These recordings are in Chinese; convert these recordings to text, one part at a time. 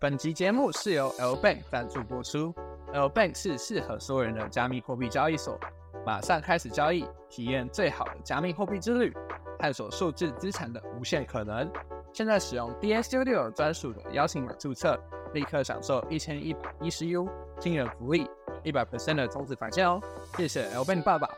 本集节目是由 L Bank 赞助播出。L Bank 是适合所有人的加密货币交易所，马上开始交易，体验最好的加密货币之旅，探索数字资产的无限可能。现在使用 DS Studio 专属的邀请码注册，立刻享受一千一百一十 U 惊人福利，一百 percent 的充值返现哦！谢谢 L Bank 爸爸。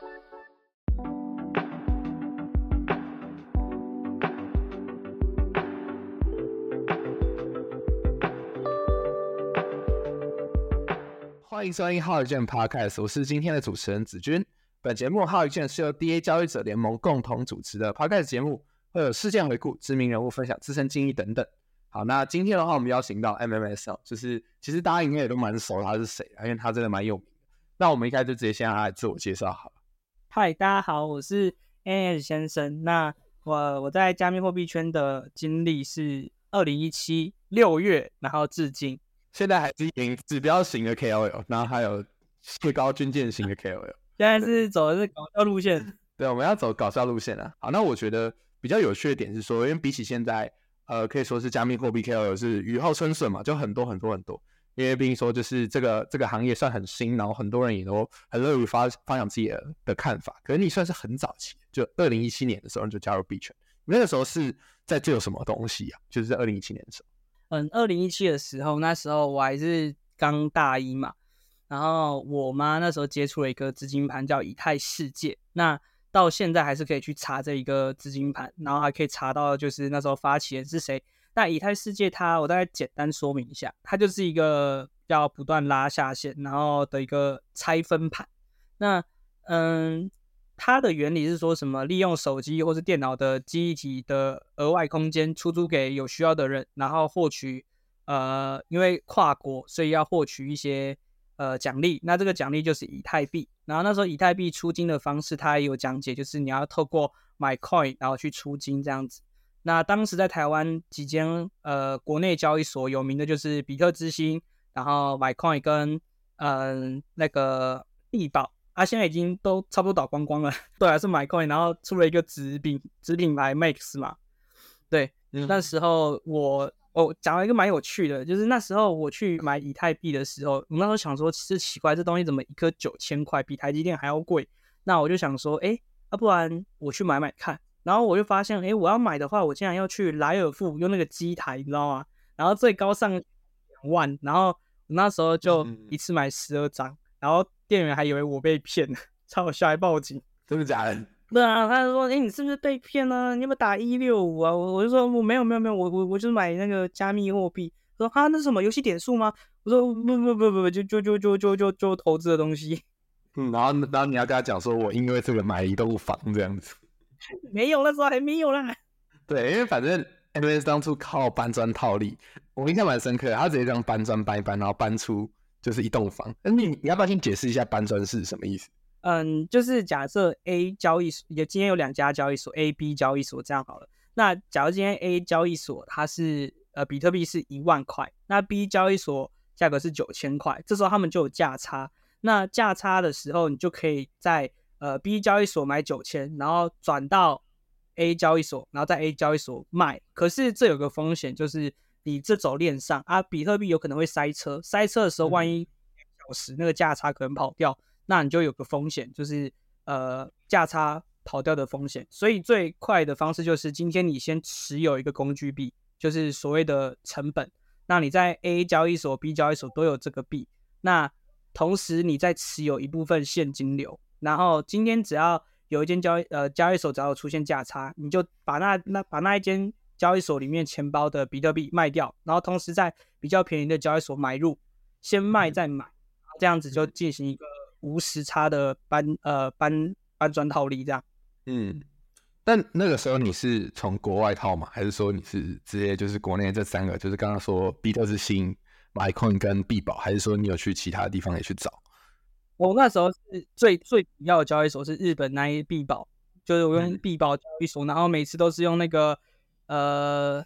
欢迎收听浩宇健 Podcast，我是今天的主持人子君。本节目浩宇健是由 DA 交易者联盟共同主持的 Podcast 节目，会有事件回顾、知名人物分享自身经历等等。好，那今天的话，我们邀请到 MMS 哦，就是其实大家应该也都蛮熟他是谁，因为他真的蛮有名的。那我们一开始就直接先让他来自我介绍好了。嗨，大家好，我是 NS 先生。那我我在加密货币圈的经历是二零一七六月，然后至今。现在还是营指标型的 KOL，然后还有最高军舰型的 KOL。现在是走的是搞笑路线。对，我们要走搞笑路线啊。好，那我觉得比较有趣的点是说，因为比起现在，呃，可以说是加密货币 KOL 是雨后春笋嘛，就很多很多很多。因为毕竟说就是这个这个行业算很新，然后很多人也都很乐于发发扬自己的的看法。可是你算是很早期，就二零一七年的时候就加入币圈，那个时候是在做什么东西啊？就是在二零一七年的时候。嗯，二零一七的时候，那时候我还是刚大一嘛，然后我妈那时候接触了一个资金盘叫以太世界，那到现在还是可以去查这一个资金盘，然后还可以查到就是那时候发起人是谁。那以太世界它，我大概简单说明一下，它就是一个要不断拉下线，然后的一个拆分盘。那嗯。它的原理是说什么？利用手机或是电脑的记忆体的额外空间出租给有需要的人，然后获取呃，因为跨国，所以要获取一些呃奖励。那这个奖励就是以太币。然后那时候以太币出金的方式，它也有讲解，就是你要透过买 coin 然后去出金这样子。那当时在台湾几间呃国内交易所有名的就是比特之星，然后买 coin 跟嗯那个币宝。他现在已经都差不多倒光光了，对，还是买 coin，然后出了一个子品子品牌 Max 嘛，对，那时候我我讲了一个蛮有趣的，就是那时候我去买以太币的时候，我那时候想说，其实奇怪，这东西怎么一颗九千块，比台积电还要贵？那我就想说，哎，要不然我去买买看。然后我就发现，哎，我要买的话，我竟然要去莱尔富用那个机台，你知道吗？然后最高上两万，然后那时候就一次买十二张，然后。店员还以为我被骗了，超好笑，还报警，真的假的？对啊，他就说：“哎，你是不是被骗了？你有没有打一六五啊？”我我就说：“我没有，没有，没有，我我我就是买那个加密货币。”说：“啊，那是什么游戏点数吗？”我说：“不不不不不，就就就就就就就投资的东西。”嗯，然后然后你要跟他讲说：“我因为这个买了一栋房这样子。”没有，那时候还没有啦。对，因为反正 M S 当初靠搬砖套利，我印象蛮深刻的，他直接这样搬砖搬一搬，然后搬出。就是一栋房，那你你要不要先解释一下搬砖是什么意思？嗯，就是假设 A 交易所，也今天有两家交易所，A、B 交易所这样好了。那假如今天 A 交易所它是呃比特币是一万块，那 B 交易所价格是九千块，这时候他们就有价差。那价差的时候，你就可以在呃 B 交易所买九千，然后转到 A 交易所，然后在 A 交易所卖。可是这有个风险，就是。你这走链上啊，比特币有可能会塞车，塞车的时候，万一小时那个价差可能跑掉，那你就有个风险，就是呃价差跑掉的风险。所以最快的方式就是今天你先持有一个工具币，就是所谓的成本。那你在 A 交易所、B 交易所都有这个币，那同时你再持有一部分现金流，然后今天只要有一间交易呃交易所只要出现价差，你就把那那把那一间。交易所里面钱包的比特币卖掉，然后同时在比较便宜的交易所买入，先卖再买，这样子就进行一个无时差的搬呃搬搬砖套利这样。嗯，但那个时候你是从国外套吗？还是说你是直接就是国内这三个，就是刚刚说比特之星、MyCoin 跟币宝，还是说你有去其他地方也去找？我那时候是最最主要的交易所是日本那一币宝，就是我用币宝交易所，然后每次都是用那个。呃，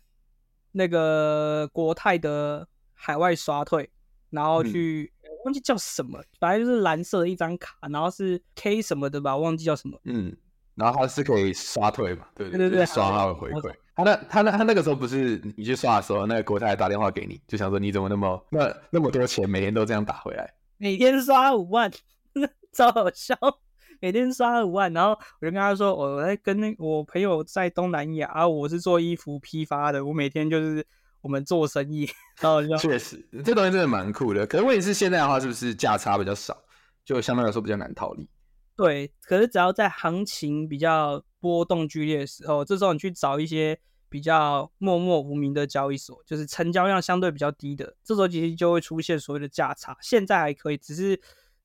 那个国泰的海外刷退，然后去忘记叫什么，反正就是蓝色的一张卡，然后是 K 什么的吧，忘记叫什么。嗯，然后它是可以刷退嘛，对对对对刷它的回馈。他那他那他那个时候不是你去刷的时候，那个国泰打电话给你，就想说你怎么那么那那么多钱，每天都这样打回来？每天刷五万，超好笑。每天刷五万，然后我就跟他说，我在跟那我朋友在东南亚，啊，我是做衣服批发的，我每天就是我们做生意，然后就确实这东西真的蛮酷的。可是问题是现在的话，是不是价差比较少，就相对来说比较难套利？对，可是只要在行情比较波动剧烈的时候，这时候你去找一些比较默默无名的交易所，就是成交量相对比较低的，这时候其实就会出现所谓的价差。现在还可以，只是。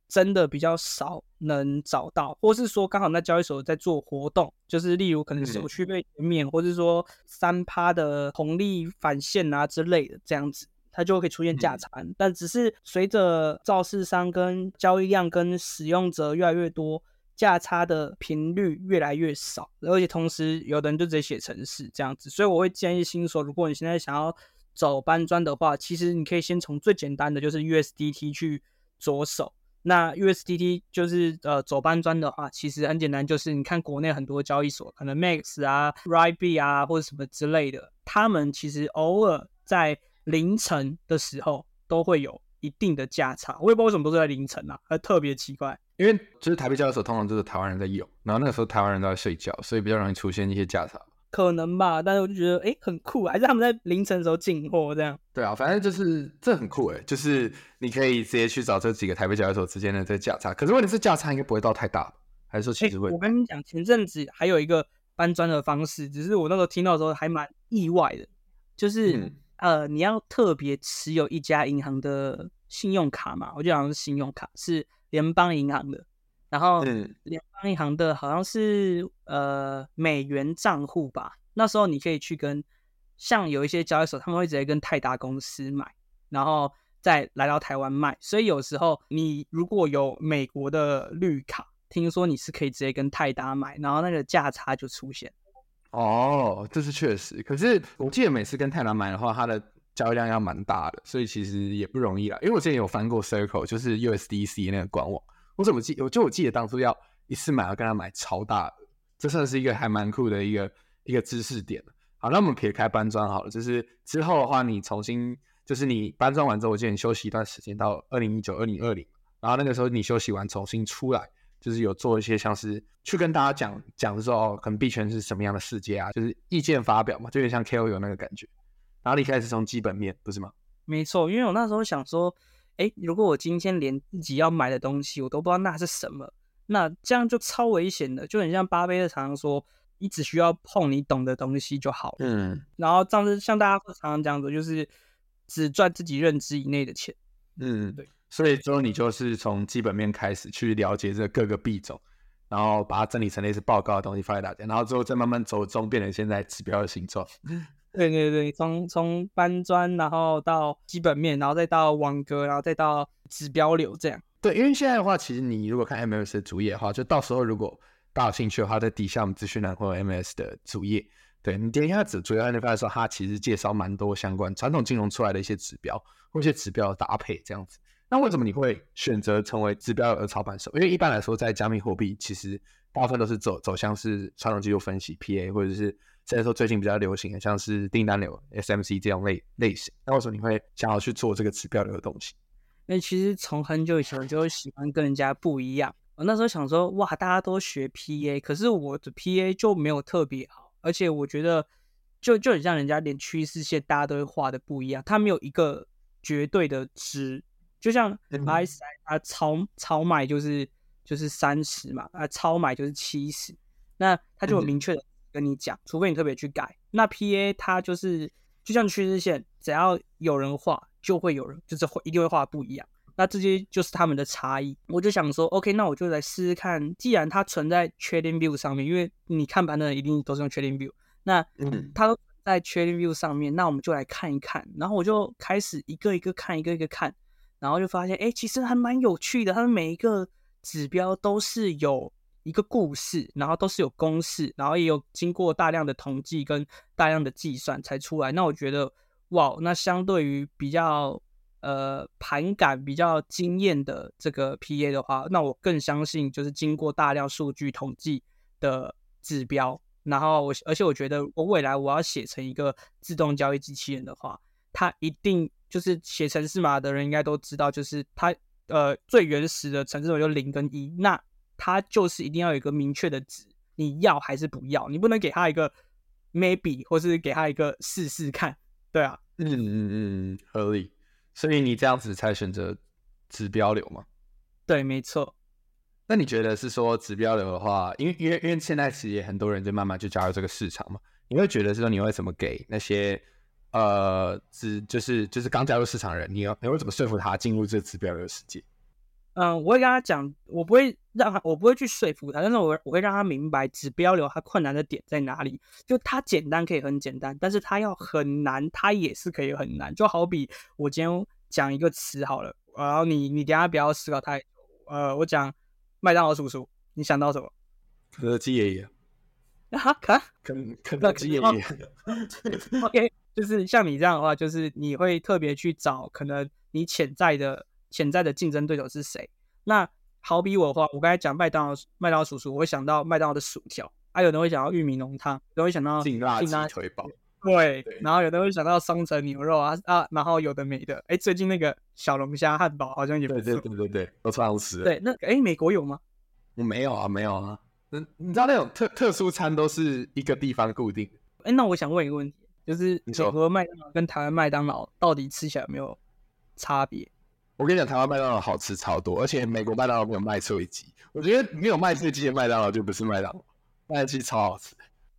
真的比较少能找到，或是说刚好那交易所在做活动，就是例如可能手续费减免，或是说三趴的红利返现啊之类的，这样子它就可以出现价差。但只是随着造市商跟交易量跟使用者越来越多，价差的频率越来越少，而且同时有的人就直接写程式这样子。所以我会建议新手，如果你现在想要走搬砖的话，其实你可以先从最简单的就是 USDT 去着手。那 USDT 就是呃走搬砖的话，其实很简单，就是你看国内很多交易所，可能 Max 啊、RIB 啊或者什么之类的，他们其实偶尔在凌晨的时候都会有一定的价差。我也不知道为什么都是在凌晨啊，还特别奇怪。因为就是台币交易所通常都是台湾人在用，然后那个时候台湾人都在睡觉，所以比较容易出现一些价差。可能吧，但是我就觉得哎很酷，还是他们在凌晨的时候进货这样。对啊，反正就是这很酷哎，就是你可以直接去找这几个台北交易所之间的这价差。可是问题是价差应该不会到太大，还是说其实会？我跟你讲，前阵子还有一个搬砖的方式，只是我那时候听到的时候还蛮意外的，就是呃你要特别持有一家银行的信用卡嘛，我就好像是信用卡是联邦银行的。然后联邦银行的好像是呃美元账户吧，那时候你可以去跟像有一些交易所，他们会直接跟泰达公司买，然后再来到台湾卖。所以有时候你如果有美国的绿卡，听说你是可以直接跟泰达买，然后那个价差就出现。哦，这是确实。可是我记得每次跟泰达买的话，它的交易量要蛮大的，所以其实也不容易啦。因为我之前有翻过 Circle，就是 USDC 那个官网。我怎么记？我就我记得当初要一次买要跟他买超大的，这算是一个还蛮酷的一个一个知识点好，那我们撇开搬砖好了，就是之后的话，你重新就是你搬砖完之后，我记得你休息一段时间到二零一九、二零二零，然后那个时候你休息完重新出来，就是有做一些像是去跟大家讲讲说哦，可能币圈是什么样的世界啊，就是意见发表嘛，就有点像 KOL 那个感觉。然后你开始从基本面，不是吗？没错，因为我那时候想说。哎，如果我今天连自己要买的东西我都不知道那是什么，那这样就超危险的，就很像巴菲特常常说，你只需要碰你懂的东西就好了。嗯，然后这样子像大家会常常讲的，就是只赚自己认知以内的钱。嗯，对。所以之后你就是从基本面开始去了解这各个币种，然后把它整理成类似报告的东西发给大家，然后之后再慢慢走中，变成现在指标的形状。对对对，从从搬砖，然后到基本面，然后再到网格，然后再到指标流，这样。对，因为现在的话，其实你如果看 MS 的主页的话，就到时候如果大家有兴趣的话，在底下我们资讯栏会有 MS 的主页。对你点一下主主要你发现说，它其实介绍蛮多相关传统金融出来的一些指标或一些指标的搭配这样子。那为什么你会选择成为指标的操盘手？因为一般来说，在加密货币，其实大部分都是走走向是传统技术分析 PA 或者是。现在说最近比较流行的，像是订单流 SMC 这样类类型，那为什么你会想要去做这个指标流的东西？那其实从很久以前我就喜欢跟人家不一样。我那时候想说，哇，大家都学 PA，可是我的 PA 就没有特别好，而且我觉得就就很像人家连趋势线大家都会画的不一样，它没有一个绝对的值，就像 RSI 它超超买就是就是三十嘛，啊超买就是七十，那它就有明确的。跟你讲，除非你特别去改。那 P A 它就是就像趋势线，只要有人画，就会有人就是会一定会画不一样。那这些就是他们的差异。我就想说，OK，那我就来试试看。既然它存在 Trading View 上面，因为你看盘的人一定都是用 Trading View，那它都在 Trading View 上面，那我们就来看一看。然后我就开始一个一个看，一个一个看，然后就发现，哎，其实还蛮有趣的。它的每一个指标都是有。一个故事，然后都是有公式，然后也有经过大量的统计跟大量的计算才出来。那我觉得，哇，那相对于比较呃盘感比较惊艳的这个 PA 的话，那我更相信就是经过大量数据统计的指标。然后我，而且我觉得，我未来我要写成一个自动交易机器人的话，它一定就是写程式码的人应该都知道，就是它呃最原始的程式码就零跟一，那它就是一定要有一个明确的值，你要还是不要？你不能给他一个 maybe，或是给他一个试试看，对啊，嗯嗯嗯，合理。所以你这样子才选择指标流吗？对，没错。那你觉得是说指标流的话，因为因为因为现在其实也很多人就慢慢就加入这个市场嘛，你会觉得是说你会怎么给那些呃指就是就是刚加入市场的人，你要你会怎么说服他进入这个指标流的世界？嗯，我会跟他讲，我不会让他，我不会去说服他，但是我我会让他明白指标流它困难的点在哪里。就它简单可以很简单，但是它要很难，它也是可以很难。就好比我今天讲一个词好了，然后你你等下不要思考太，呃，我讲。麦当劳叔叔，你想到什么？肯德基爷爷 啊？肯肯肯德基爷爷。OK，就是像你这样的话，就是你会特别去找可能你潜在的潜在的竞争对手是谁。那好比我的话，我刚才讲麦当劳麦当劳叔叔，我会想到麦当劳的薯条，还有人会想到玉米浓汤，有人会想到劲辣鸡腿堡。对，然后有的会想到双层牛肉啊啊，然后有的没的，哎，最近那个小龙虾汉堡好像也不错，对对对对对，都超好吃。对，那哎，美国有吗？我没有啊，没有啊。嗯，你知道那种特特殊餐都是一个地方固定。哎，那我想问一个问题，就是美国麦当劳跟台湾麦当劳到底吃起来有没有差别？我跟你讲，台湾麦当劳好吃超多，而且美国麦当劳没有麦脆鸡。我觉得没有麦脆鸡的麦当劳就不是麦当劳，麦脆鸡超好吃。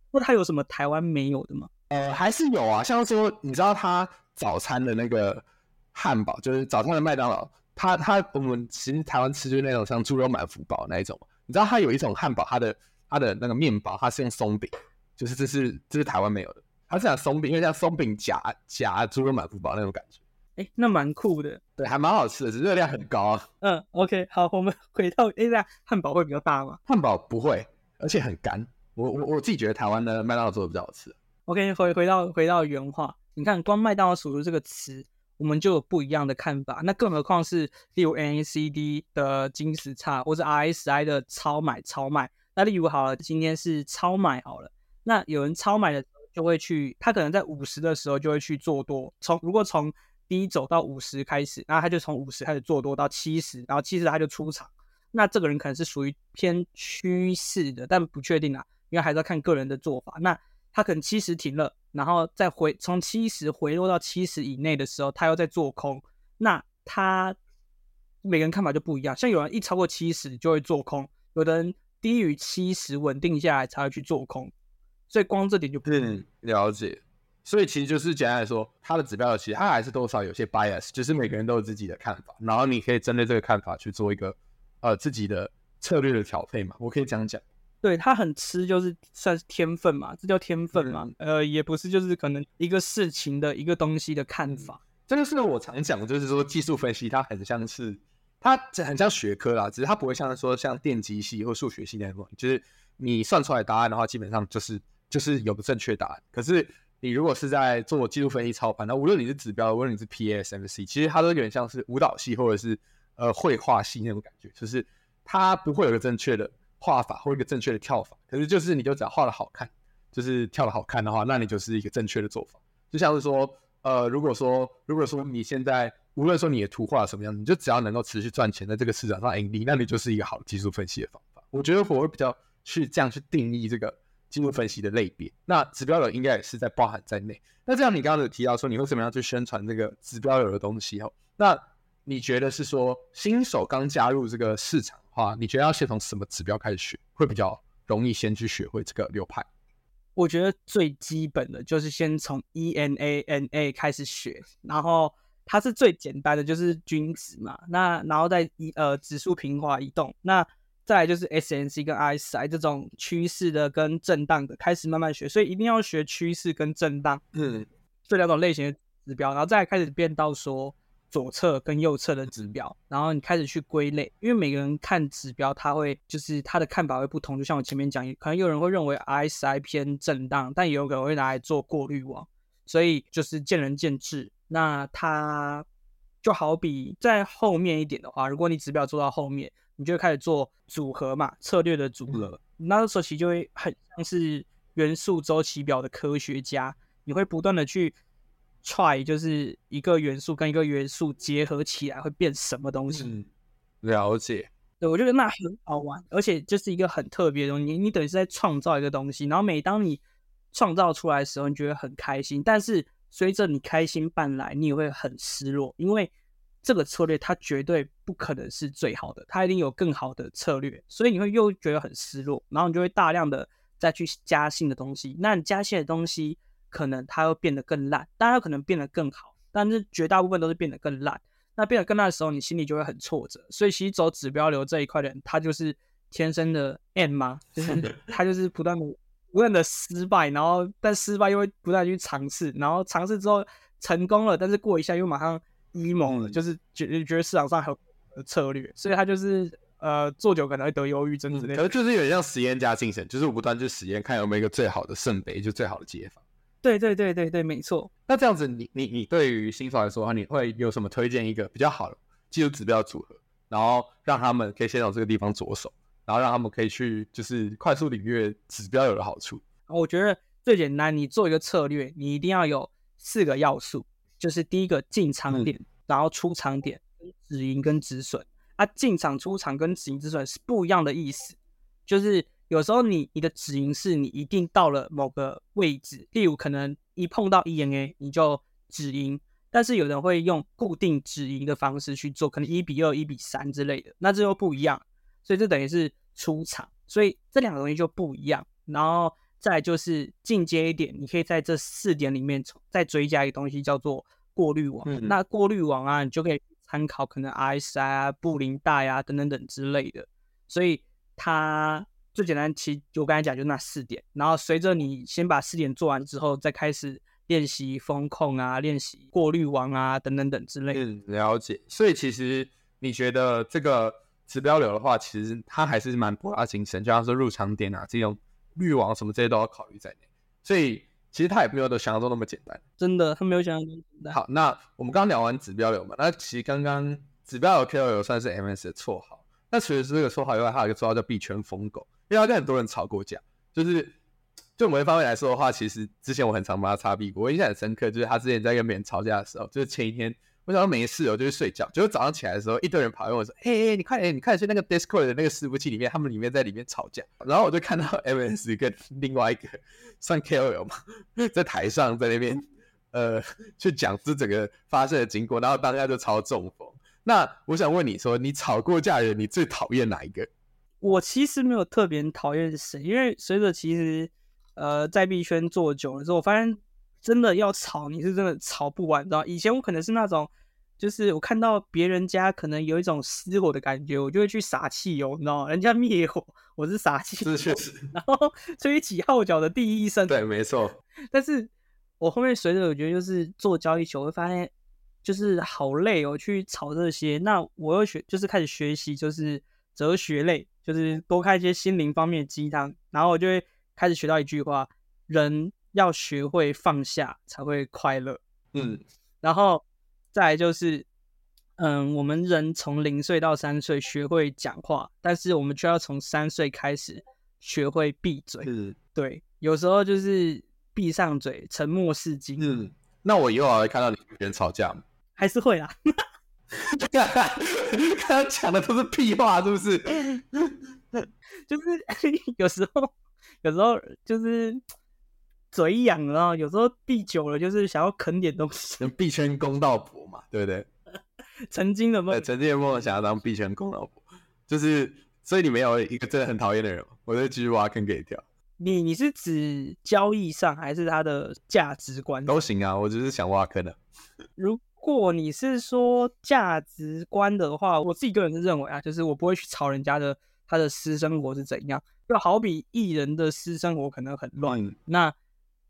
那它有什么台湾没有的吗？呃，还是有啊，像说你知道它早餐的那个汉堡，就是早餐的麦当劳，它它我们其实台湾吃就是那种像猪肉满福堡那一种，你知道它有一种汉堡，它的它的那个面包它是用松饼，就是这是这是台湾没有的，它是讲松饼，因为像松饼夹夹猪肉满福堡那种感觉，哎，那蛮酷的，对，还蛮好吃的，只是热量很高啊。嗯，OK，好，我们 回到哎，那汉堡会比较大吗？汉堡不会，而且很干，我我我自己觉得台湾的麦当劳做的比较好吃。OK，回回到回到原话，你看光麦当劳叔叔这个词，我们就有不一样的看法。那更何况是例如 NACD 的金石差，或者 RSI 的超买超卖。那例如好了，今天是超买好了，那有人超买的就会去，他可能在五十的时候就会去做多。从如果从低走到五十开始，那他就从五十开始做多到七十，然后七十他就出场。那这个人可能是属于偏趋势的，但不确定啊，因为还是要看个人的做法。那他可能七十停了，然后再回从七十回落到七十以内的时候，他又在做空。那他每个人看法就不一样，像有人一超过七十就会做空，有的人低于七十稳定下来才会去做空。所以光这点就不嗯了解。所以其实就是简单来说，它的指标其实它还是多少有些 bias，就是每个人都有自己的看法，然后你可以针对这个看法去做一个呃自己的策略的调配嘛。我可以这样讲。对他很吃，就是算是天分嘛，这叫天分嘛？呃，也不是，就是可能一个事情的一个东西的看法。这就是我常讲，就是说技术分析它很像是，它很像学科啦，只是它不会像说像电机系或数学系那种，就是你算出来答案的话，基本上就是就是有个正确答案。可是你如果是在做技术分析操盘，那无论你是指标，无论你是 P S M C，其实它都有点像是舞蹈系或者是呃绘画系那种感觉，就是它不会有个正确的。画法或一个正确的跳法，可是就是你就只要画的好看，就是跳的好看的话，那你就是一个正确的做法。就像是说，呃，如果说如果说你现在无论说你的图画什么样，你就只要能够持续赚钱，在这个市场上盈利，那你就是一个好的技术分析的方法。我觉得我会比较去这样去定义这个技术分析的类别。那指标流应该也是在包含在内。那这样你刚刚有提到说你会怎么样去宣传这个指标流的东西哦？那你觉得是说新手刚加入这个市场的？话，你觉得要先从什么指标开始学，会比较容易先去学会这个流派？我觉得最基本的就是先从 ENA、NA 开始学，然后它是最简单的，就是均值嘛。那然后再一呃指数平滑移动，那再来就是 SNC 跟 RSI 这种趋势的跟震荡的，开始慢慢学。所以一定要学趋势跟震荡，嗯，这两种类型的指标，然后再开始变到说。左侧跟右侧的指标，然后你开始去归类，因为每个人看指标，他会就是他的看法会不同。就像我前面讲，可能有人会认为 RSI 偏震荡，但也有可能会拿来做过滤网，所以就是见仁见智。那他就好比在后面一点的话，如果你指标做到后面，你就会开始做组合嘛，策略的组合。那时候其实就会很像是元素周期表的科学家，你会不断的去 try，就是一个元素跟一个元素结合起来会变什么东西。嗯，了解。对，我觉得那很好玩，而且就是一个很特别的东西。你你等于是在创造一个东西，然后每当你创造出来的时候，你觉得很开心，但是随着你开心半来，你也会很失落，因为这个策略它绝对不可能是最好的，它一定有更好的策略，所以你会又觉得很失落，然后你就会大量的再去加新的东西。那你加新的东西，可能它会变得更烂，当然可能变得更好，但是绝大部分都是变得更烂。那变得更烂的时候，你心里就会很挫折。所以其实走指标流这一块的人，他就是天生的 N 吗？就是他就是不断的不断的失败，然后但失败又会不断去尝试，然后尝试之后成功了，但是过一下又马上 emo 了，就是觉觉得市场上还有策略，所以他就是呃做久可能会得忧郁症之类的。可能就是有点像实验家精神，就是我不断去实验，看有没有一个最好的圣杯，就最好的解法。对对对对对，没错。那这样子，你你你对于新手来说的话，你会有什么推荐一个比较好的技术指标组合，然后让他们可以先从这个地方着手，然后让他们可以去就是快速领略指标有的好处。我觉得最简单，你做一个策略，你一定要有四个要素，就是第一个进场点，然后出场点，止盈跟止损。啊，进场、出场跟止盈止损是不一样的意思，就是。有时候你你的止盈是你一定到了某个位置，例如可能一碰到 EMA 你就止盈，但是有人会用固定止盈的方式去做，可能一比二、一比三之类的，那这又不一样，所以这等于是出场，所以这两个东西就不一样。然后再就是进阶一点，你可以在这四点里面再追加一个东西叫做过滤网。那过滤网啊，你就可以参考可能 RSI 啊、布林带啊等等等之类的，所以它。最简单，其实我刚才讲就那四点，然后随着你先把四点做完之后，再开始练习风控啊，练习过滤网啊，等等等之类。嗯，了解。所以其实你觉得这个指标流的话，其实它还是蛮博大精深，就像是入场点啊，这种滤网什么这些都要考虑在内。所以其实它也没有都想象中那么简单。真的，它没有想象中简单。好，那我们刚刚聊完指标流嘛，那其实刚刚指标流 KOL 算是 MS 的绰号。那除了这个绰号以外，还有一个绰号叫币圈疯狗。因为他跟很多人吵过架，就是就某一方面来说的话，其实之前我很常帮他擦屁股。我印象很深刻，就是他之前在跟别人吵架的时候，就是前一天我想说没事，我就去睡觉。结果早上起来的时候，一堆人跑来问我说：“嘿，你快点，你快点去那个 Discord 的那个伺服器里面，他们里面在里面吵架。”然后我就看到 MS 跟另外一个算 KOL 嘛，在台上在那边呃去讲这整个发生的经过，然后当下就超中风。那我想问你说，你吵过架的人，你最讨厌哪一个？我其实没有特别讨厌谁，因为随着其实呃在币圈做久了之后，我发现真的要吵你是真的吵不完，你知道以前我可能是那种，就是我看到别人家可能有一种失火的感觉，我就会去撒汽油，你知道吗？人家灭火，我是撒汽油，是确实，然后吹起号角的第一声，对，没错。但是我后面随着我觉得就是做交易球，会发现就是好累哦，去吵这些，那我又学就是开始学习就是哲学类。就是多看一些心灵方面的鸡汤，然后我就会开始学到一句话：人要学会放下才会快乐。嗯，然后再来就是，嗯，我们人从零岁到三岁学会讲话，但是我们却要从三岁开始学会闭嘴。嗯，对，有时候就是闭上嘴，沉默是金。嗯，那我以后还会看到你跟别人吵架吗？还是会啦。刚刚讲的都是屁话，是不是？就是有时候，有时候就是嘴痒，然后有时候闭久了，就是想要啃点东西。币圈公道婆嘛，对不对？曾经的梦，曾经的梦想要当币圈公道婆，就是所以你没有一个真的很讨厌的人，我就继续挖坑给你跳。你你是指交易上，还是他的价值观都行啊？我只是想挖坑的。如 如果你是说价值观的话，我自己个人是认为啊，就是我不会去吵人家的他的私生活是怎样，就好比艺人的私生活可能很乱，那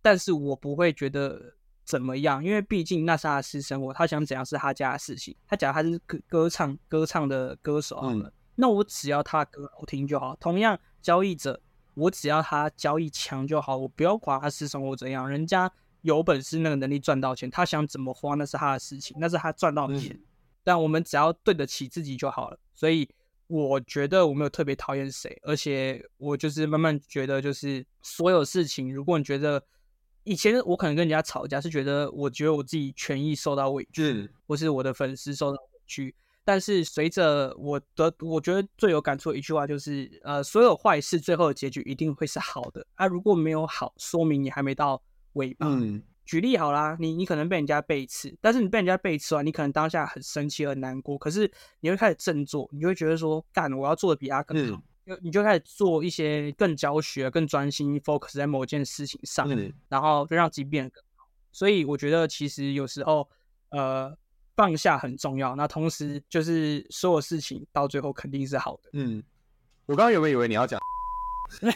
但是我不会觉得怎么样，因为毕竟那是他的私生活，他想怎样是他家的事情。他假如他是歌歌唱歌唱的歌手，嗯，那我只要他歌好听就好。同样交易者，我只要他交易强就好，我不要管他私生活怎样，人家。有本事那个能力赚到钱，他想怎么花那是他的事情，那是他赚到钱。但我们只要对得起自己就好了。所以我觉得我没有特别讨厌谁，而且我就是慢慢觉得，就是所有事情，如果你觉得以前我可能跟人家吵架，是觉得我觉得我自己权益受到委屈，或是我的粉丝受到委屈。但是随着我的，我觉得最有感触的一句话就是，呃，所有坏事最后的结局一定会是好的啊！如果没有好，说明你还没到尾巴。嗯，举例好啦，你你可能被人家背刺，但是你被人家背刺完，你可能当下很生气很难过，可是你会开始振作，你会觉得说，干，我要做的比他更好，就你就开始做一些更教学、更专心 focus 在某件事情上，然后就让自己变得更好。所以我觉得其实有时候，呃。放下很重要，那同时就是所有事情到最后肯定是好的。嗯，我刚刚有没有以为你要讲？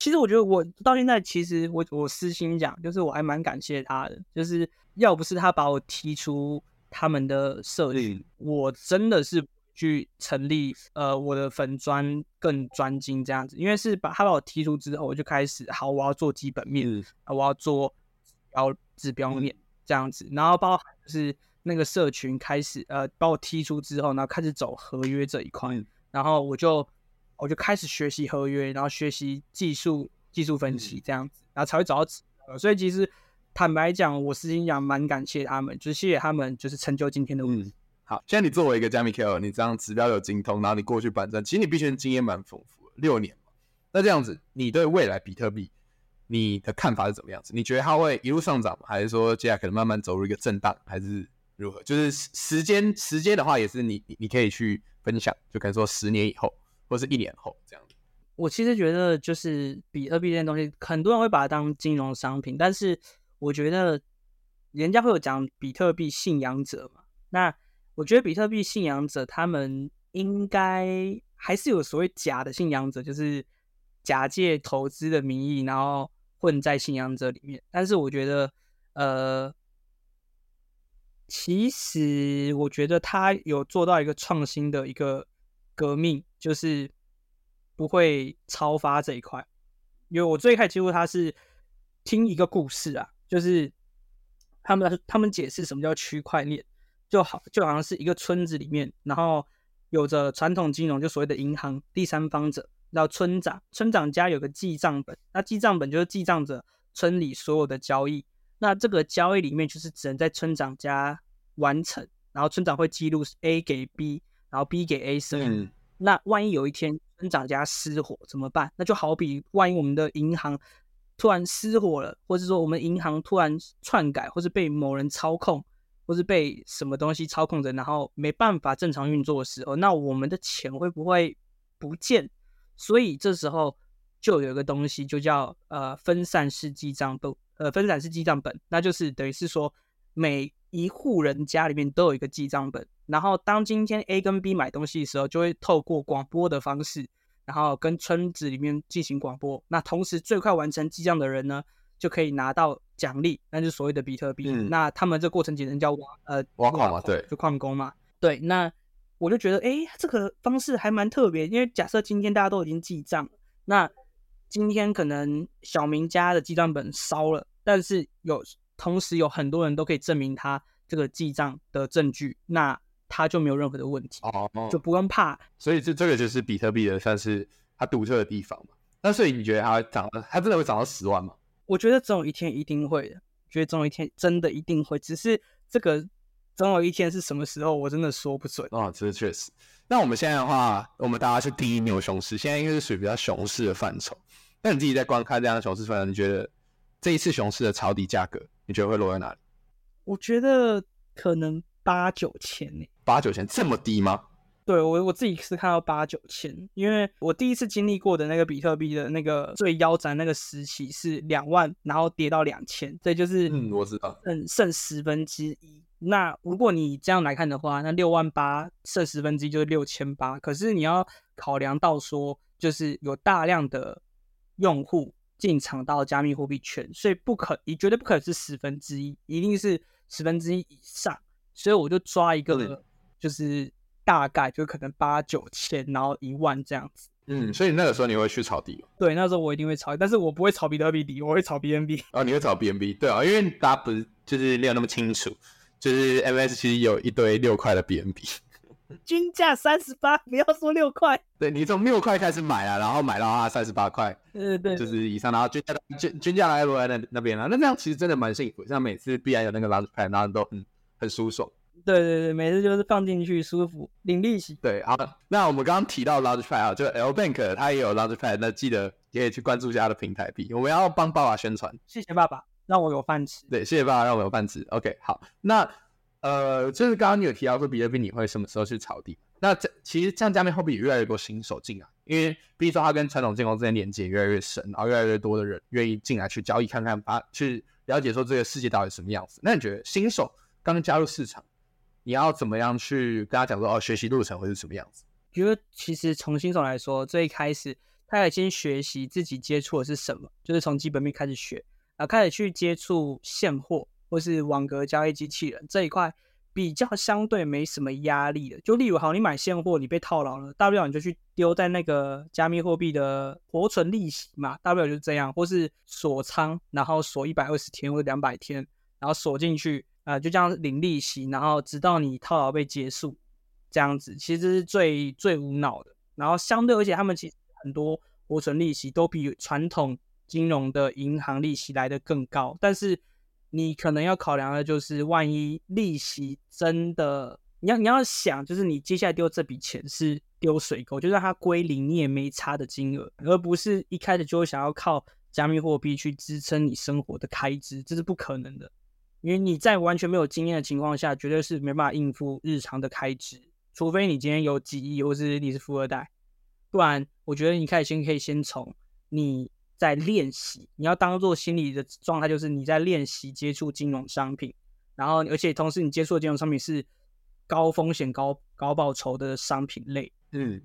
其实我觉得我到现在，其实我我私心讲，就是我还蛮感谢他的，就是要不是他把我踢出他们的设立，我真的是去成立呃我的粉砖更专精这样子，因为是把他把我踢出之后，我就开始好，我要做基本面，我要做要指标面。这样子，然后包含就是那个社群开始呃把我踢出之后，然后开始走合约这一块，然后我就我就开始学习合约，然后学习技术技术分析这样子，然后才会找到指标。所以其实坦白讲，我私心讲蛮感谢他们，就是谢谢他们，就是成就今天的我。好，现在你作为一个加密 KOL，你这样指标有精通，然后你过去板正，其实你必须经验蛮丰富的，六年嘛。那这样子，你对未来比特币？你的看法是怎么样子？你觉得它会一路上涨，还是说接下来可能慢慢走入一个震荡，还是如何？就是时间时间的话，也是你你可以去分享，就可能说十年以后，或是一年后这样子。我其实觉得，就是比特币这件东西，很多人会把它当金融商品，但是我觉得人家会有讲比特币信仰者嘛。那我觉得比特币信仰者，他们应该还是有所谓假的信仰者，就是假借投资的名义，然后。混在信仰者里面，但是我觉得，呃，其实我觉得他有做到一个创新的一个革命，就是不会超发这一块。因为我最开始接触他是听一个故事啊，就是他们他们解释什么叫区块链，就好就好像是一个村子里面，然后有着传统金融，就所谓的银行第三方者。然后村长，村长家有个记账本，那记账本就是记账着村里所有的交易。那这个交易里面就是只能在村长家完成，然后村长会记录 A 给 B，然后 B 给 A 生。那万一有一天村长家失火怎么办？那就好比万一我们的银行突然失火了，或者说我们银行突然篡改，或是被某人操控，或是被什么东西操控着，然后没办法正常运作的时候，那我们的钱会不会不见？所以这时候就有一个东西，就叫呃分散式记账本，呃分散式记账本，那就是等于是说每一户人家里面都有一个记账本，然后当今天 A 跟 B 买东西的时候，就会透过广播的方式，然后跟村子里面进行广播。那同时最快完成记账的人呢，就可以拿到奖励，那就是所谓的比特币。那他们这过程简称叫挖呃挖矿嘛，对，就矿工嘛，对，那。我就觉得，哎，这个方式还蛮特别，因为假设今天大家都已经记账，那今天可能小明家的记账本烧了，但是有同时有很多人都可以证明他这个记账的证据，那他就没有任何的问题，哦，就不用怕。所以这这个就是比特币的算是它独特的地方嘛。那所以你觉得它涨，它真的会涨到十万吗？我觉得总有一天一定会的，觉得总有一天真的一定会，只是这个。总有一天是什么时候，我真的说不准哦。这确实。那我们现在的话，我们大家去第一牛熊市，现在应该是属于比较熊市的范畴。那你自己在观看这样的熊市范畴，你觉得这一次熊市的抄底价格，你觉得会落在哪里？我觉得可能八九千呢。八九千这么低吗？对我我自己是看到八九千，因为我第一次经历过的那个比特币的那个最腰斩那个时期是两万，然后跌到两千，这就是嗯，我知道，嗯，剩十分之一。那如果你这样来看的话，那六万八剩十分之一就是六千八。可是你要考量到说，就是有大量的用户进场到加密货币圈，所以不可，你绝对不可能是十分之一，一定是十分之一以上。所以我就抓一个，就是大概就可能八九千，然后一万这样子。嗯，所以那个时候你会去炒底对，那时候我一定会炒，但是我不会炒比特币底，我会炒 BNB。哦，你会炒 BNB？对啊，因为大家不是就是没有那么清楚。就是 MS 其实有一堆六块的 BNB，均价三十八，不要说六块。对你从六块开始买啊，然后买到它三十八块，对对对，就是以上，然后均价均均价来落在那那边啊，那这样其实真的蛮幸福，像每次必然有那个 Launchpad，然后都很很舒爽。对对对，每次就是放进去舒服，领利息。对，好，那我们刚刚提到 Launchpad 啊，就 L Bank 它也有 Launchpad，那记得也可以去关注一下它的平台币。我们要帮爸爸宣传，谢谢爸爸让我有饭吃。对，谢谢爸爸让我有饭吃。OK，好，那呃，就是刚刚你有提到说比特币你会什么时候去炒地？那这其实像加密货币越来越多新手进来，因为比如说它跟传统金融之间连接越来越深，然后越来越多的人愿意进来去交易看看，把去了解说这个世界到底什么样子。那你觉得新手刚加入市场？你要怎么样去跟他讲说哦，学习路程会是什么样子？觉得其实从新手来说，最一开始他要先学习自己接触的是什么，就是从基本面开始学，啊，开始去接触现货或是网格交易机器人这一块，比较相对没什么压力的。就例如好，你买现货，你被套牢了，大不了你就去丢在那个加密货币的活存利息嘛，大不了就是这样，或是锁仓，然后锁一百二十天或者两百天，然后锁进去。啊，就这样领利息，然后直到你套牢被结束，这样子其实是最最无脑的。然后相对，而且他们其实很多活存利息都比传统金融的银行利息来的更高。但是你可能要考量的就是，万一利息真的，你要你要想，就是你接下来丢这笔钱是丢水沟，就让它归零，你也没差的金额，而不是一开始就想要靠加密货币去支撑你生活的开支，这是不可能的。因为你在完全没有经验的情况下，绝对是没办法应付日常的开支，除非你今天有几亿，或是你是富二代，不然我觉得你开始先可以先从你在练习，你要当做心理的状态，就是你在练习接触金融商品，然后而且同时你接触的金融商品是高风险高高报酬的商品类。嗯，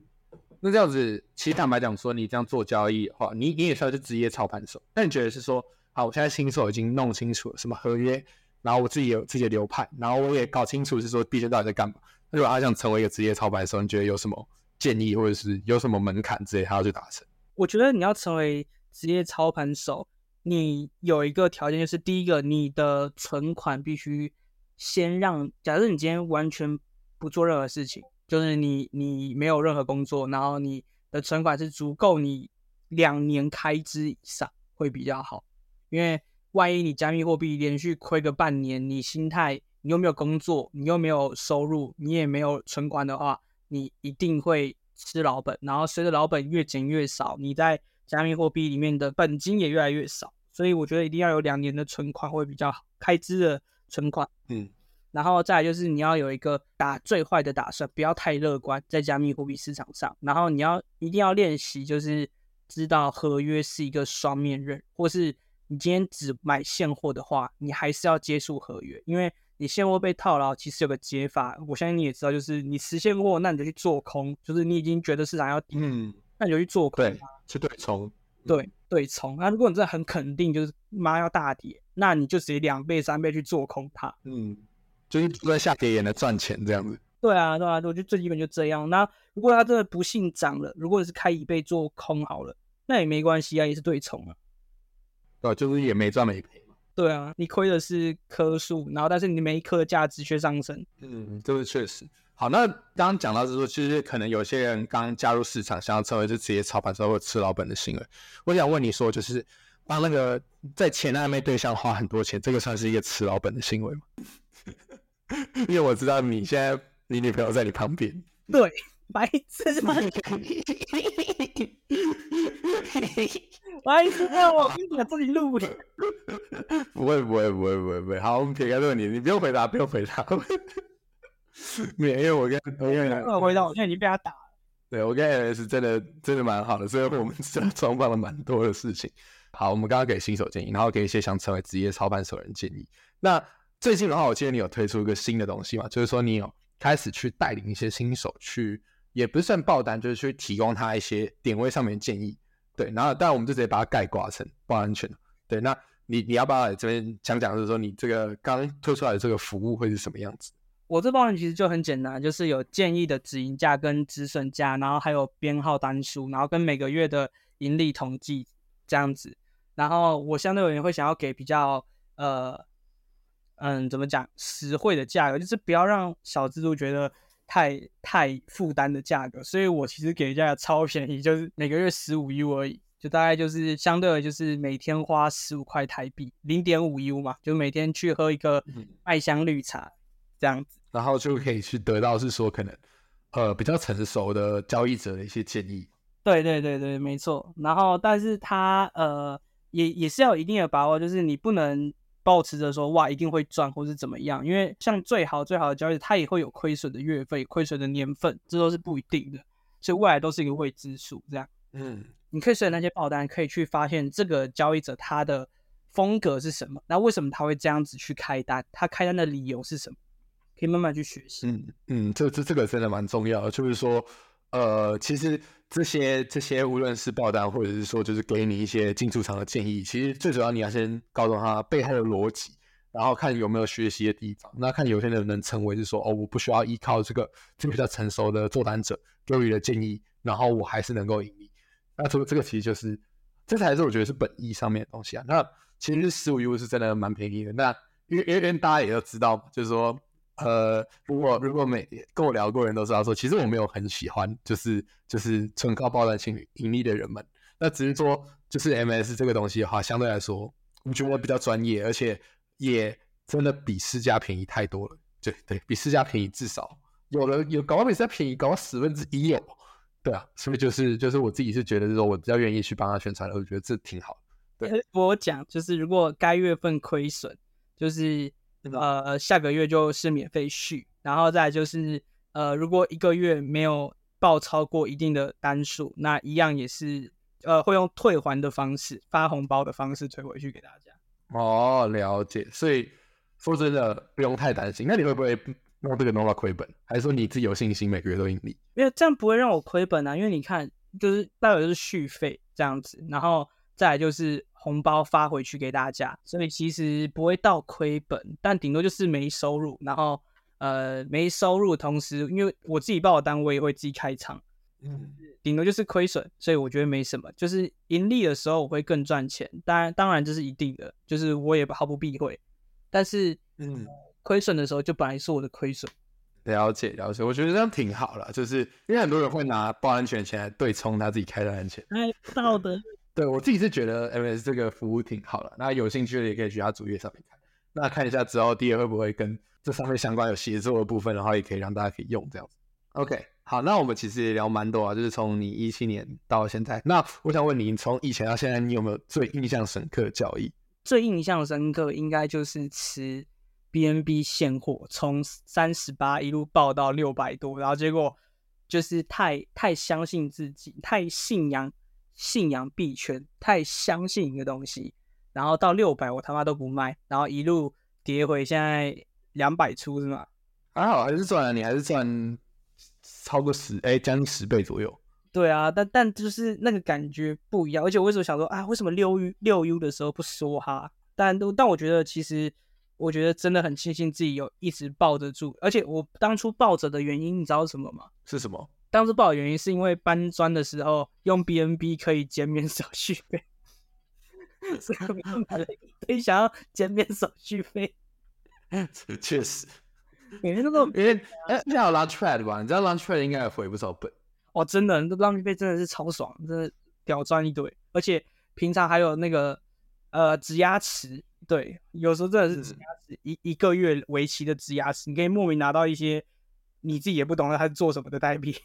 那这样子，其实坦白讲说，你这样做交易的话，你你也算是职业操盘手。那你觉得是说，好，我现在新手已经弄清楚了什么合约？然后我自己有自己的流派，然后我也搞清楚是说币圈到底在干嘛。那如果他想成为一个职业操盘手，你觉得有什么建议，或者是有什么门槛之类，他要去达成？我觉得你要成为职业操盘手，你有一个条件，就是第一个，你的存款必须先让。假设你今天完全不做任何事情，就是你你没有任何工作，然后你的存款是足够你两年开支以上，会比较好，因为。万一你加密货币连续亏个半年，你心态你又没有工作，你又没有收入，你也没有存款的话，你一定会吃老本。然后随着老本越减越少，你在加密货币里面的本金也越来越少。所以我觉得一定要有两年的存款会比较好，开支的存款。嗯，然后再来就是你要有一个打最坏的打算，不要太乐观在加密货币市场上。然后你要一定要练习，就是知道合约是一个双面刃，或是。你今天只买现货的话，你还是要接触合约，因为你现货被套牢，其实有个解法，我相信你也知道，就是你实现货，那你就去做空，就是你已经觉得市场要跌，嗯，那你就去做空，对，去对冲，对对冲。那如果你真的很肯定，就是妈要大跌，那你就直接两倍、三倍去做空它，嗯，就是在下跌也能赚钱这样子。对啊，对啊，我觉得最基本就这样。那如果它真的不幸涨了，如果是开一倍做空好了，那也没关系啊，也是对冲啊。对，就是也没赚没赔嘛。对啊，你亏的是棵数，然后但是你每一颗价值却上升。嗯，这是确实。好，那刚刚讲到是说，其实可能有些人刚加入市场，想要成为这职业操盘手或吃老本的行为。我想问你说，就是帮那个在前暧昧对象花很多钱，这个算是一个吃老本的行为吗？因为我知道你现在你女朋友在你旁边。对，白痴吗？白痴啊！我跟你讲，自己录的。不会，不会，不会，不会，不会。好，我们撇开这个问题，你不用回答，不用回答。没有，因为我跟我跟我回答，我现在已经被他打了。对，我跟 S 真的真的蛮好的，所以我们双方了蛮多的事情。好，我们刚刚给新手建议，然后给一些想成为职业操盘手的人建议。那最近的话，我记得你有推出一个新的东西嘛？就是说你有开始去带领一些新手去。也不是算爆单，就是去提供他一些点位上面的建议。对，然后当然我们就直接把它概括成不安全。对，那你你要不要这边讲讲，就是说你这个刚推出来的这个服务会是什么样子？我这包人其实就很简单，就是有建议的止盈价跟止损价，然后还有编号单数，然后跟每个月的盈利统计这样子。然后我相对而言会想要给比较呃嗯，怎么讲实惠的价格，就是不要让小资族觉得太太负担的价格。所以我其实给价格超便宜，就是每个月十五 U 而已，就大概就是相对的，就是每天花十五块台币，零点五 U 嘛，就每天去喝一个麦香绿茶这样子，然后就可以去得到是说可能呃比较成熟的交易者的一些建议。对对对对，没错。然后，但是他呃也也是要有一定的把握，就是你不能保持着说哇一定会赚或是怎么样，因为像最好最好的交易，它也会有亏损的月费、亏损的年份，这都是不一定的，所以未来都是一个未知数。这样，嗯，你可以随着那些报单，可以去发现这个交易者他的风格是什么，那为什么他会这样子去开单，他开单的理由是什么，可以慢慢去学习。嗯嗯，这这这个真的蛮重要的，就是说。呃，其实这些这些，无论是报单，或者是说，就是给你一些进出场的建议，其实最主要你要先告诉他背后的逻辑，然后看有没有学习的地方。那看有些人能成为是说，哦，我不需要依靠这个这个比较成熟的做单者给予的建议，然后我还是能够盈利。那这个这个其实就是，这才是我觉得是本意上面的东西啊。那其实十五 U 是真的蛮便宜的。那因为因为大家也都知道，就是说。呃，如果如果每跟我聊过人都知道说，其实我没有很喜欢，就是就是纯靠爆单情盈利的人们。那只是说，就是 MS 这个东西的话，相对来说，我觉得我比较专业，而且也真的比市价便宜太多了。对对，比市价便宜至少有了有搞到比市价便宜搞到十分之一有。对啊，所以就是就是我自己是觉得，说我比较愿意去帮他宣传，我觉得这挺好的。对，我讲就是如果该月份亏损，就是。呃，下个月就是免费续，然后再就是，呃，如果一个月没有报超过一定的单数，那一样也是，呃，会用退还的方式，发红包的方式退回去给大家。哦，了解。所以说真的不用太担心。那你会不会弄这个弄到亏本？还是说你自己有信心每个月都盈利？因为这样不会让我亏本啊，因为你看，就是大概就是续费这样子，然后再来就是。红包发回去给大家，所以其实不会到亏本，但顶多就是没收入。然后呃没收入，同时因为我自己报的单，我也会自己开仓，嗯，顶多就是亏损，所以我觉得没什么。就是盈利的时候我会更赚钱，当然当然这是一定的，就是我也毫不避讳。但是嗯，亏损的时候就本来是我的亏损。了解了解，我觉得这样挺好了，就是因为很多人会拿报安全钱来对冲他自己开的安全，哎，道德。对我自己是觉得 MS 这个服务挺好的，那有兴趣的也可以去他主页上面看，那看一下之后第二会不会跟这上面相关有协作的部分，然后也可以让大家可以用这样子。OK，好，那我们其实也聊蛮多啊，就是从你一七年到现在，那我想问你，从以前到现在，你有没有最印象深刻的交易？最印象深刻应该就是吃 BNB 现货，从三十八一路爆到六百多，然后结果就是太太相信自己，太信仰。信仰币圈，太相信一个东西，然后到六百我他妈都不卖，然后一路跌回现在两百出是吗？还好还是赚了，你还是赚超过十哎将近十倍左右。对啊，但但就是那个感觉不一样，而且我为什么想说啊，为什么六 U 六 U 的时候不说哈？但都但我觉得其实我觉得真的很庆幸自己有一直抱着住，而且我当初抱着的原因你知道什么吗？是什么？当时报的原因是因为搬砖的时候用 BNB 可以减免手续费，所以我买了一堆想要减免手续费。确实，每天都都因为哎，你有 Launchpad 吧？你知道 Launchpad 应该也回不少本。哦，真的，那 Launchpad 真的是超爽，真的屌赚一堆。而且平常还有那个呃质押池，对，有时候真的是质押池，一一个月为期的质押池，你可以莫名拿到一些你自己也不懂得他是做什么的代币。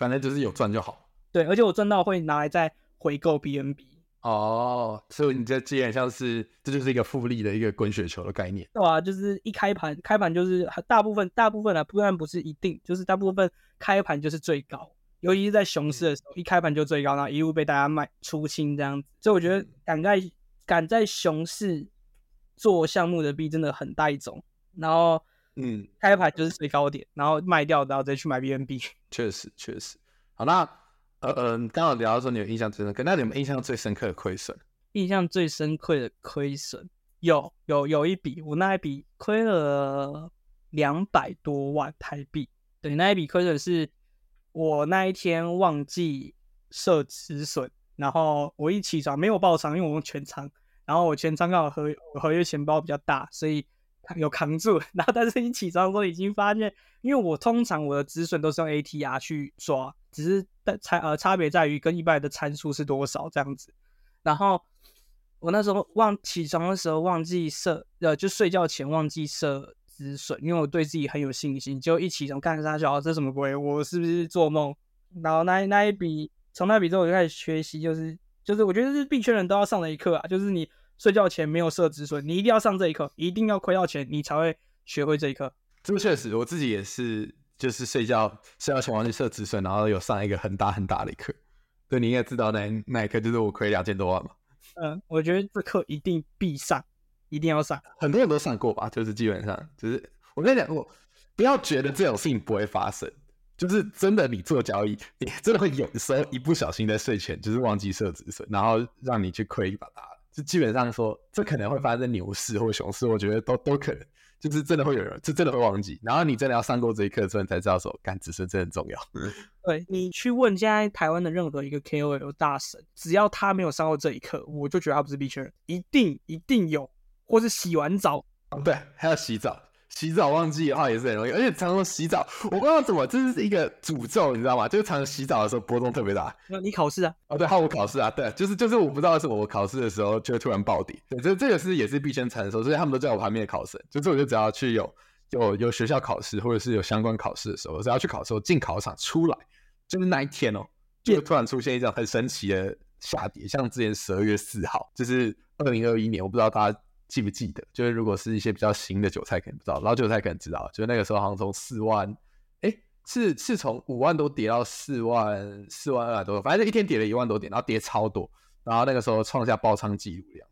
反正就是有赚就好。对，而且我赚到会拿来再回购 BNB。哦，所以你这基本像是这就是一个复利的一个滚雪球的概念。对啊，就是一开盘，开盘就是大部分大部分啊，不然不是一定，就是大部分开盘就是最高，尤其是在熊市的时候，一开盘就最高，然后一路被大家卖出清这样子。所以我觉得敢在敢在熊市做项目的币真的很带种。然后。嗯，开盘就是最高点，然后卖掉，然后再去买 BNB。确实，确实。好，那呃呃，刚好聊到说你有印象最深刻，那你们印象最深刻的亏损？印象最深刻的亏损有有有一笔，我那一笔亏了两百多万台币。对，那一笔亏损是我那一天忘记设止损，然后我一起床没有爆仓，因为我用全仓，然后我全仓刚好合合约钱包比较大，所以。有扛住，然后但是你起床的时候已经发现，因为我通常我的止损都是用 ATR 去抓，只是但差呃差别在于跟一般的参数是多少这样子。然后我那时候忘起床的时候忘记设，呃，就睡觉前忘记设止损，因为我对自己很有信心，就一起床干啥小这什么鬼？我是不是做梦？然后那那一笔从那笔之后我就开始学习，就是就是我觉得是币圈人都要上的一课啊，就是你。睡觉前没有设止损，你一定要上这一课，一定要亏到钱，你才会学会这一课。这个确实，我自己也是，就是睡觉睡觉前忘记设止损，然后有上一个很大很大的一课。对，你应该知道那那一课就是我亏两千多万嘛。嗯，我觉得这课一定必上，一定要上。很多人都上过吧？就是基本上，就是我跟你讲，我不要觉得这种事情不会发生，就是真的，你做交易，你真的会有时候一不小心在睡前就是忘记设止损，然后让你去亏一把大的。就基本上说，这可能会发生在牛市或熊市，我觉得都都可能，就是真的会有人，就真的会忘记。然后你真的要上过这一课之后，你才知道说，干止损真的很重要。对你去问现在台湾的任何一个 KOL 大神，只要他没有上过这一课，我就觉得他不是币圈人，一定一定有，或是洗完澡，对，还要洗澡。洗澡忘记的话也是很容易，而且常常洗澡，我不知道怎么，这是一个诅咒，你知道吗？就是常常洗澡的时候波动特别大。那你考试啊？哦，对，还有我考试啊，对，就是就是我不知道为什么我考试的时候就会突然暴跌。对，这这个是也是必先承受，所以他们都在我旁边考生。就是我就只要去有有有学校考试或者是有相关考试的时候，只要去考试，进考场出来，就是那一天哦，就突然出现一种很神奇的下跌，像之前十二月四号，就是二零二一年，我不知道大家。记不记得？就是如果是一些比较新的韭菜，可能不知道；老韭菜可能知道。就是那个时候，好像从四万，哎，是是从五万多跌到四万四万二百多，反正一天跌了一万多点，然后跌超多，然后那个时候创下爆仓记录这样。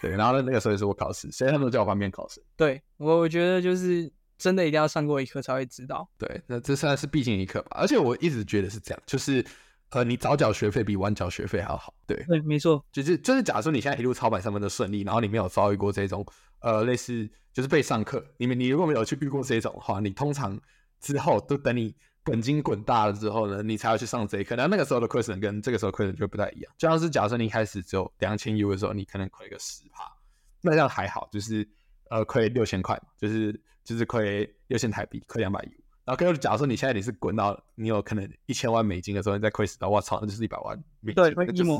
对，然后那那个时候也是我考试，所以他们都叫我旁边考试。对我，我觉得就是真的一定要上过一课才会知道。对，那这算是必经一课吧。而且我一直觉得是这样，就是。呃，你早缴学费比晚缴学费还要好，对，对，没错，就是就是，假如说你现在一路操盘上面的顺利，然后你没有遭遇过这种呃类似就是被上课，你们你如果没有去遇过这种的话，你通常之后都等你本金滚大了之后呢，你才要去上这一课，那那个时候的亏损跟这个时候亏损就不太一样。就像是假如说你一开始只有两千 U 的时候，你可能亏个十趴，那这样还好，就是呃亏六千块嘛，就是就是亏六千台币，亏两百 U。然后，假如说你现在你是滚到你有可能一千万美金的时候，你再亏死，我操，那就是一百万美金，对，就是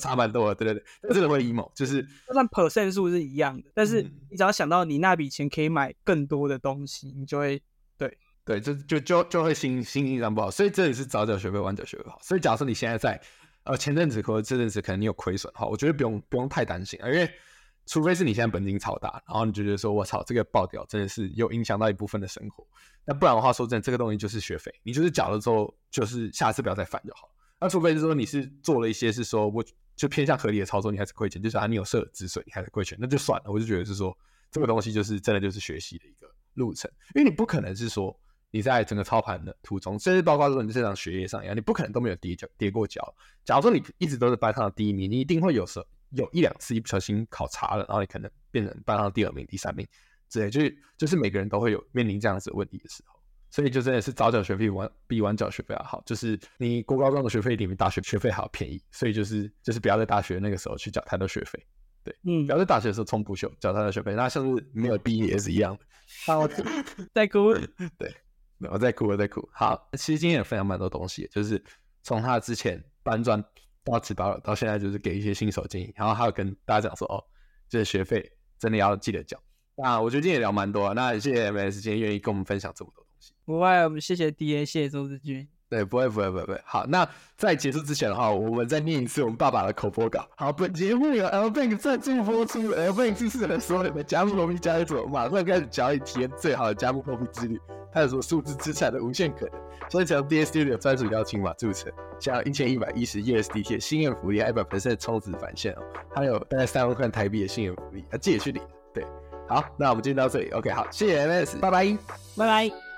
差蛮多的，对对对，真的会 emo，就是就算 percent 数是一样的，但是你只要想到你那笔钱可以买更多的东西，你就会对对，就就就就会心心情上不好，所以这里是早缴学费，晚缴学费好。所以假如说你现在在呃前阵子或者这阵子可能你有亏损哈，我觉得不用不用太担心啊，因为。除非是你现在本金超大，然后你就觉得说，我操，这个爆掉真的是又影响到一部分的生活。那不然的话，说真的，这个东西就是学费，你就是缴了之后，就是下次不要再犯就好。那除非是说你是做了一些是说，我就偏向合理的操作，你还是亏钱，就是啊，你有设止损，你还是亏钱，那就算了。我就觉得是说，这个东西就是真的就是学习的一个路程，因为你不可能是说你在整个操盘的途中，甚至包括说你这场学业上一样，你不可能都没有跌脚跌过脚。假如说你一直都是班上的第一名，你一定会有时候。有一两次一不小心考差了，然后你可能变成班上第二名、第三名之类，就是就是每个人都会有面临这样子问题的时候，所以就真的是早缴学费晚比晚缴学费要好，就是你国高中的学费里面大学学费还要便宜，所以就是就是不要在大学那个时候去缴太多学费，对，嗯，不要在大学的时候冲不休缴太多学费，那像是没有毕业也是一样的。好，再哭，对，我在哭，我在哭。好，其实今天也分享蛮多东西，就是从他之前搬砖。到此到到现在就是给一些新手建议，然后还有跟大家讲说哦，这个学费真的要记得交。那我最近也聊蛮多，那谢谢 MS 今天愿意跟我们分享这么多东西。不外，我们谢谢 DA，谢谢周志军。对，不会，不会，不会，不会。好，那在结束之前的话，我们再念一次我们爸爸的口播稿。好，本节目由 L Bank 赞助播出，L Bank 是适合所有的加密货币交易者马上开始交易，体验最好的加密货币之旅，探索数字资产的无限可能。所以只要 DS Studio 专属邀请码注册，加一千一百一十 USDT 新验福利，一百 percent 充值返现哦，还有大概三万块台币的新验福利，啊，记得去领。对，好，那我们今天到这里，OK，好，谢谢 MS，拜拜，拜拜。